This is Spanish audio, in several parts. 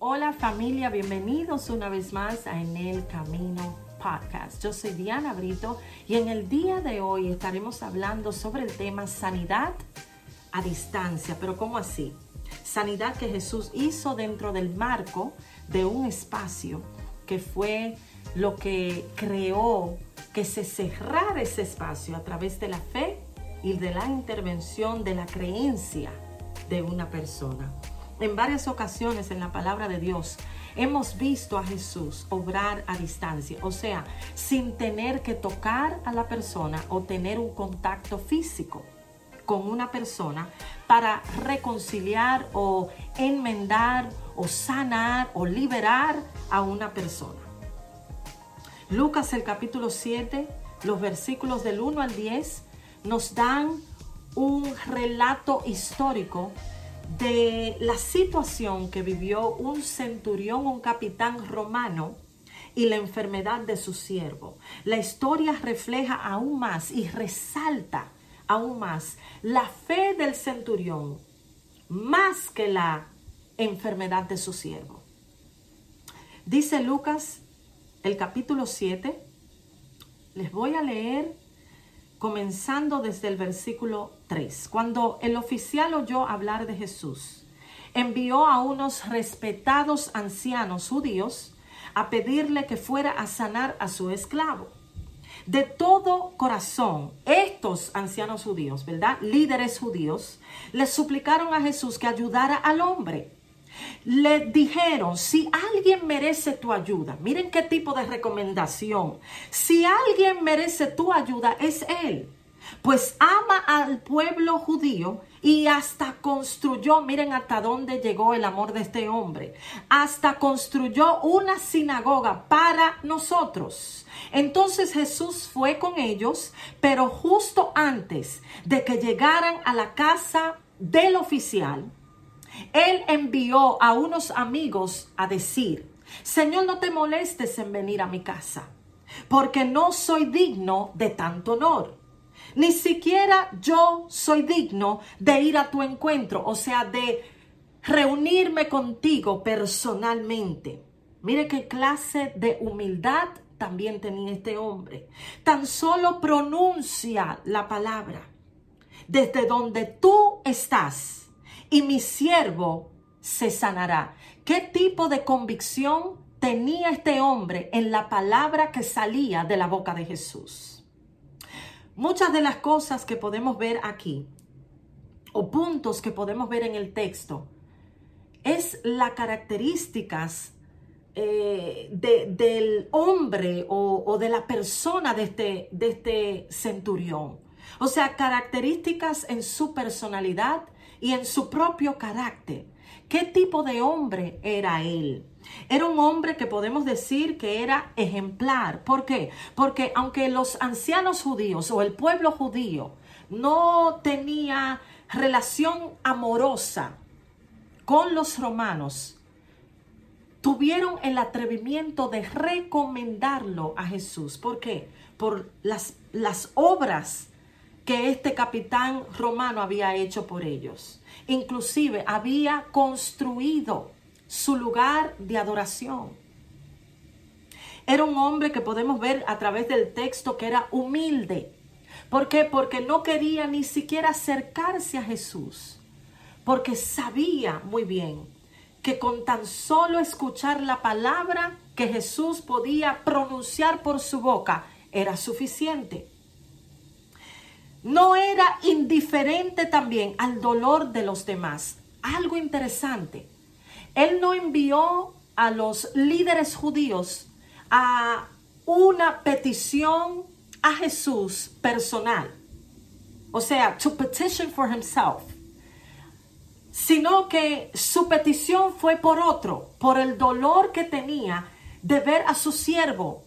Hola familia, bienvenidos una vez más a En el Camino Podcast. Yo soy Diana Brito y en el día de hoy estaremos hablando sobre el tema sanidad a distancia. Pero ¿cómo así? Sanidad que Jesús hizo dentro del marco de un espacio que fue lo que creó que se cerrara ese espacio a través de la fe y de la intervención de la creencia de una persona. En varias ocasiones en la palabra de Dios hemos visto a Jesús obrar a distancia, o sea, sin tener que tocar a la persona o tener un contacto físico con una persona para reconciliar o enmendar o sanar o liberar a una persona. Lucas el capítulo 7, los versículos del 1 al 10 nos dan un relato histórico de la situación que vivió un centurión, un capitán romano y la enfermedad de su siervo. La historia refleja aún más y resalta aún más la fe del centurión más que la enfermedad de su siervo. Dice Lucas el capítulo 7, les voy a leer comenzando desde el versículo 3. Cuando el oficial oyó hablar de Jesús, envió a unos respetados ancianos judíos a pedirle que fuera a sanar a su esclavo. De todo corazón, estos ancianos judíos, ¿verdad? Líderes judíos, le suplicaron a Jesús que ayudara al hombre. Le dijeron, si alguien merece tu ayuda, miren qué tipo de recomendación, si alguien merece tu ayuda es él, pues ama al pueblo judío y hasta construyó, miren hasta dónde llegó el amor de este hombre, hasta construyó una sinagoga para nosotros. Entonces Jesús fue con ellos, pero justo antes de que llegaran a la casa del oficial, él envió a unos amigos a decir, Señor, no te molestes en venir a mi casa, porque no soy digno de tanto honor. Ni siquiera yo soy digno de ir a tu encuentro, o sea, de reunirme contigo personalmente. Mire qué clase de humildad también tenía este hombre. Tan solo pronuncia la palabra. Desde donde tú estás, y mi siervo se sanará. ¿Qué tipo de convicción tenía este hombre en la palabra que salía de la boca de Jesús? Muchas de las cosas que podemos ver aquí, o puntos que podemos ver en el texto, es las características eh, del hombre o, o, de la persona de este, de este centurión. O sea, características en su personalidad, y en su propio carácter. ¿Qué tipo de hombre era él? Era un hombre que podemos decir que era ejemplar. ¿Por qué? Porque aunque los ancianos judíos o el pueblo judío no tenía relación amorosa con los romanos, tuvieron el atrevimiento de recomendarlo a Jesús. ¿Por qué? Por las, las obras que este capitán romano había hecho por ellos. Inclusive había construido su lugar de adoración. Era un hombre que podemos ver a través del texto que era humilde. ¿Por qué? Porque no quería ni siquiera acercarse a Jesús. Porque sabía muy bien que con tan solo escuchar la palabra que Jesús podía pronunciar por su boca era suficiente no era indiferente también al dolor de los demás. Algo interesante. Él no envió a los líderes judíos a una petición a Jesús personal. O sea, to petition for himself. Sino que su petición fue por otro, por el dolor que tenía de ver a su siervo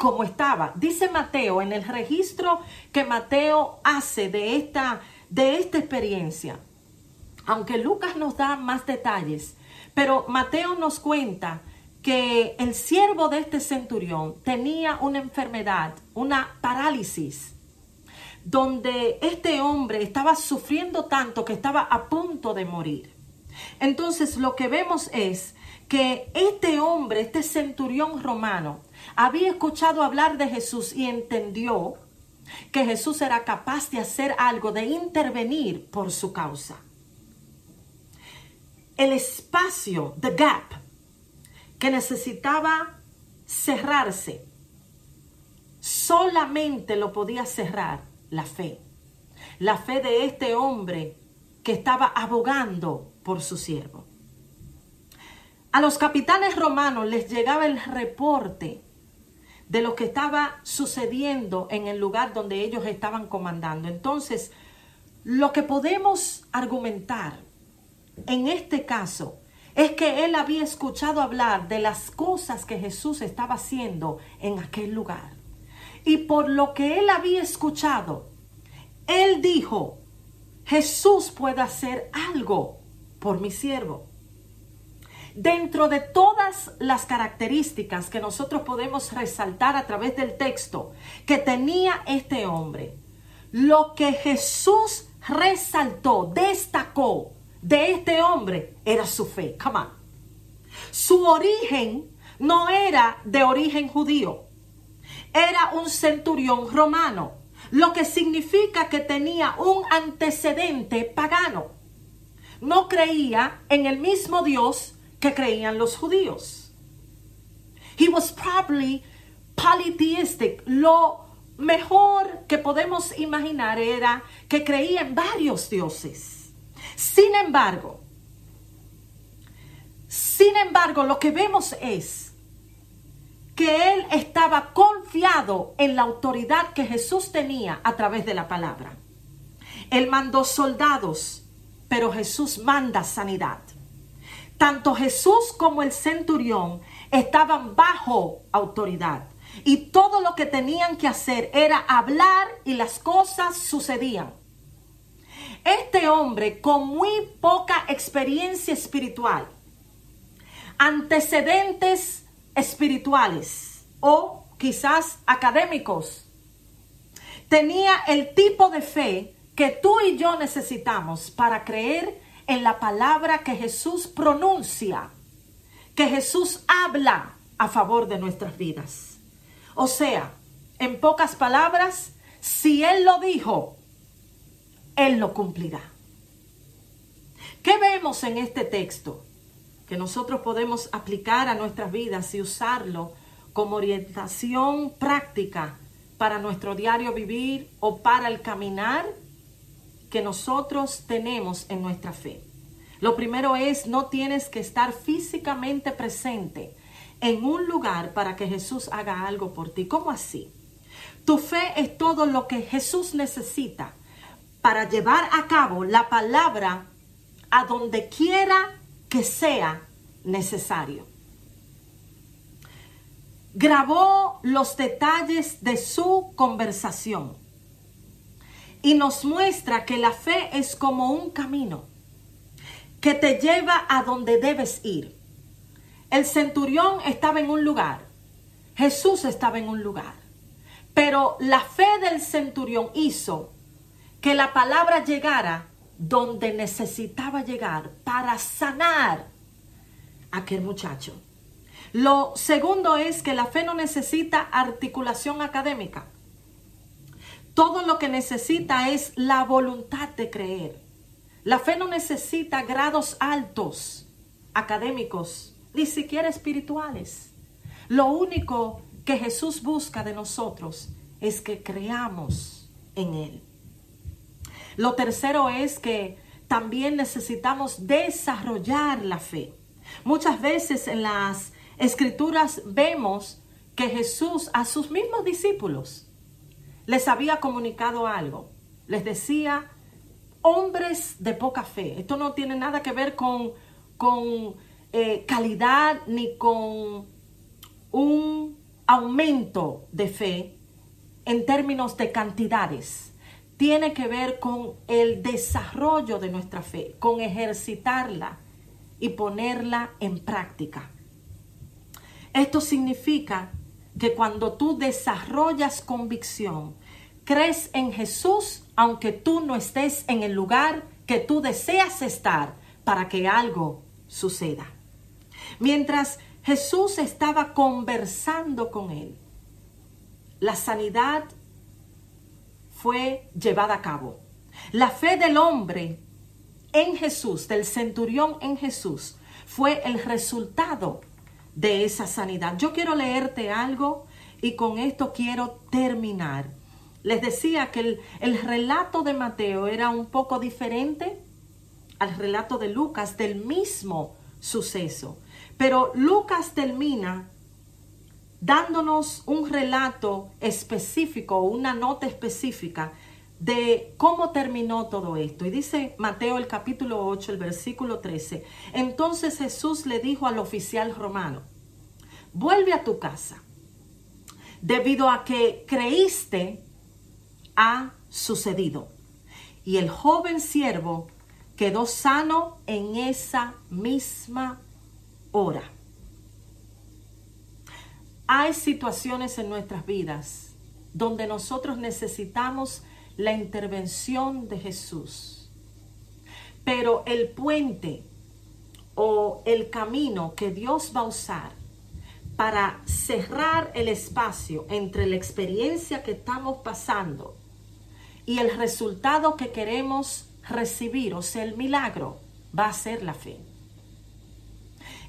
como estaba. Dice Mateo en el registro que Mateo hace de esta, de esta experiencia, aunque Lucas nos da más detalles, pero Mateo nos cuenta que el siervo de este centurión tenía una enfermedad, una parálisis, donde este hombre estaba sufriendo tanto que estaba a punto de morir. Entonces lo que vemos es que este hombre, este centurión romano, había escuchado hablar de Jesús y entendió que Jesús era capaz de hacer algo, de intervenir por su causa. El espacio, the gap, que necesitaba cerrarse, solamente lo podía cerrar la fe. La fe de este hombre que estaba abogando por su siervo. A los capitanes romanos les llegaba el reporte de lo que estaba sucediendo en el lugar donde ellos estaban comandando. Entonces, lo que podemos argumentar en este caso es que él había escuchado hablar de las cosas que Jesús estaba haciendo en aquel lugar. Y por lo que él había escuchado, él dijo, Jesús puede hacer algo por mi siervo. Dentro de todas las características que nosotros podemos resaltar a través del texto que tenía este hombre, lo que Jesús resaltó, destacó de este hombre era su fe. Come on. Su origen no era de origen judío, era un centurión romano, lo que significa que tenía un antecedente pagano. No creía en el mismo Dios que creían los judíos. He was probably polytheistic. Lo mejor que podemos imaginar era que creía en varios dioses. Sin embargo, sin embargo, lo que vemos es que él estaba confiado en la autoridad que Jesús tenía a través de la palabra. Él mandó soldados, pero Jesús manda sanidad tanto Jesús como el centurión estaban bajo autoridad. Y todo lo que tenían que hacer era hablar y las cosas sucedían. Este hombre con muy poca experiencia espiritual, antecedentes espirituales o quizás académicos, tenía el tipo de fe que tú y yo necesitamos para creer en la palabra que Jesús pronuncia, que Jesús habla a favor de nuestras vidas. O sea, en pocas palabras, si Él lo dijo, Él lo cumplirá. ¿Qué vemos en este texto? Que nosotros podemos aplicar a nuestras vidas y usarlo como orientación práctica para nuestro diario vivir o para el caminar que nosotros tenemos en nuestra fe. Lo primero es, no tienes que estar físicamente presente en un lugar para que Jesús haga algo por ti. ¿Cómo así? Tu fe es todo lo que Jesús necesita para llevar a cabo la palabra a donde quiera que sea necesario. Grabó los detalles de su conversación y nos muestra que la fe es como un camino que te lleva a donde debes ir. El centurión estaba en un lugar, Jesús estaba en un lugar, pero la fe del centurión hizo que la palabra llegara donde necesitaba llegar para sanar a aquel muchacho. Lo segundo es que la fe no necesita articulación académica. Todo lo que necesita es la voluntad de creer. La fe no necesita grados altos académicos, ni siquiera espirituales. Lo único que Jesús busca de nosotros es que creamos en Él. Lo tercero es que también necesitamos desarrollar la fe. Muchas veces en las escrituras vemos que Jesús a sus mismos discípulos les había comunicado algo. Les decía, hombres de poca fe. Esto no tiene nada que ver con, con eh, calidad ni con un aumento de fe en términos de cantidades. Tiene que ver con el desarrollo de nuestra fe, con ejercitarla y ponerla en práctica. Esto significa que cuando tú desarrollas convicción, crees en Jesús, aunque tú no estés en el lugar que tú deseas estar, para que algo suceda. Mientras Jesús estaba conversando con él, la sanidad fue llevada a cabo. La fe del hombre en Jesús, del centurión en Jesús, fue el resultado de esa sanidad. Yo quiero leerte algo y con esto quiero terminar. Les decía que el, el, relato de Mateo era un poco diferente al relato de Lucas del mismo suceso. Pero Lucas termina dándonos un relato específico, una nota específica de cómo terminó todo esto. Y dice Mateo el capítulo 8, el versículo 13. Entonces Jesús le dijo al oficial romano, vuelve a tu casa, debido a que creíste ha sucedido. Y el joven siervo quedó sano en esa misma hora. Hay situaciones en nuestras vidas donde nosotros necesitamos la intervención de Jesús. Pero el puente o el camino que Dios va a usar para cerrar el espacio entre la experiencia que estamos pasando y el resultado que queremos recibir, o sea, el milagro, va a ser la fe.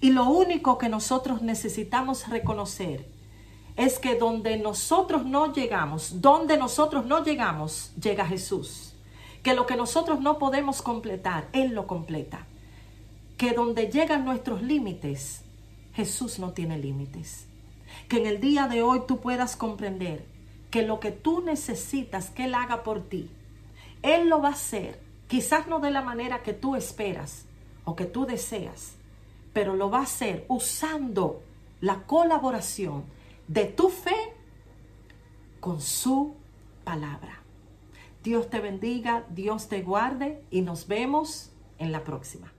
Y lo único que nosotros necesitamos reconocer es que donde nosotros no llegamos, donde nosotros no llegamos, llega Jesús. Que lo que nosotros no podemos completar, Él lo completa. Que donde llegan nuestros límites, Jesús no tiene límites. Que en el día de hoy tú puedas comprender que lo que tú necesitas que Él haga por ti, Él lo va a hacer, quizás no de la manera que tú esperas o que tú deseas, pero lo va a hacer usando la colaboración de tu fe con su palabra. Dios te bendiga, Dios te guarde y nos vemos en la próxima.